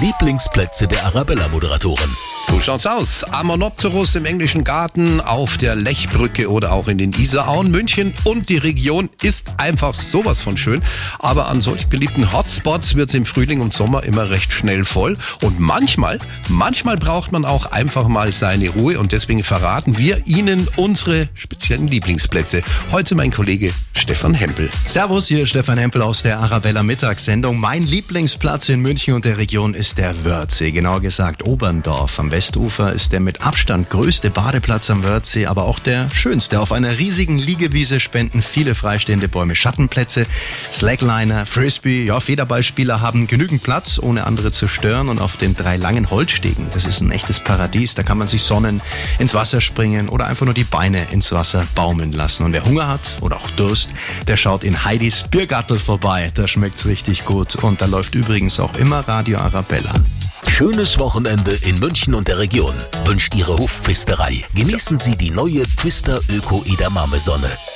Lieblingsplätze der Arabella-Moderatoren. So schaut's aus. Amonopterus im englischen Garten, auf der Lechbrücke oder auch in den Isarauen. München und die Region ist einfach sowas von schön. Aber an solch beliebten Hotspots wird's im Frühling und Sommer immer recht schnell voll. Und manchmal, manchmal braucht man auch einfach mal seine Ruhe. Und deswegen verraten wir Ihnen unsere speziellen Lieblingsplätze. Heute mein Kollege Stefan Hempel. Servus, hier ist Stefan Hempel aus der Arabella Mittagssendung. Mein Lieblingsplatz in München und der Region ist der Wörthsee, genauer gesagt Oberndorf. Am Westufer ist der mit Abstand größte Badeplatz am Wörthsee, aber auch der schönste. Auf einer riesigen Liegewiese spenden viele freistehende Bäume Schattenplätze. Slackliner, Frisbee, ja, Federballspieler haben genügend Platz, ohne andere zu stören. Und auf den drei langen Holzstegen, das ist ein echtes Paradies. Da kann man sich sonnen, ins Wasser springen oder einfach nur die Beine ins Wasser baumeln lassen. Und wer Hunger hat oder auch Durst, der schaut in Heidis Biergattel vorbei. Da schmeckt's richtig gut. Und da läuft übrigens auch immer Radio Arabella. Schönes Wochenende in München und der Region. Wünscht Ihre Hofpfisterei. Genießen Sie die neue Twister Öko Edamame Sonne.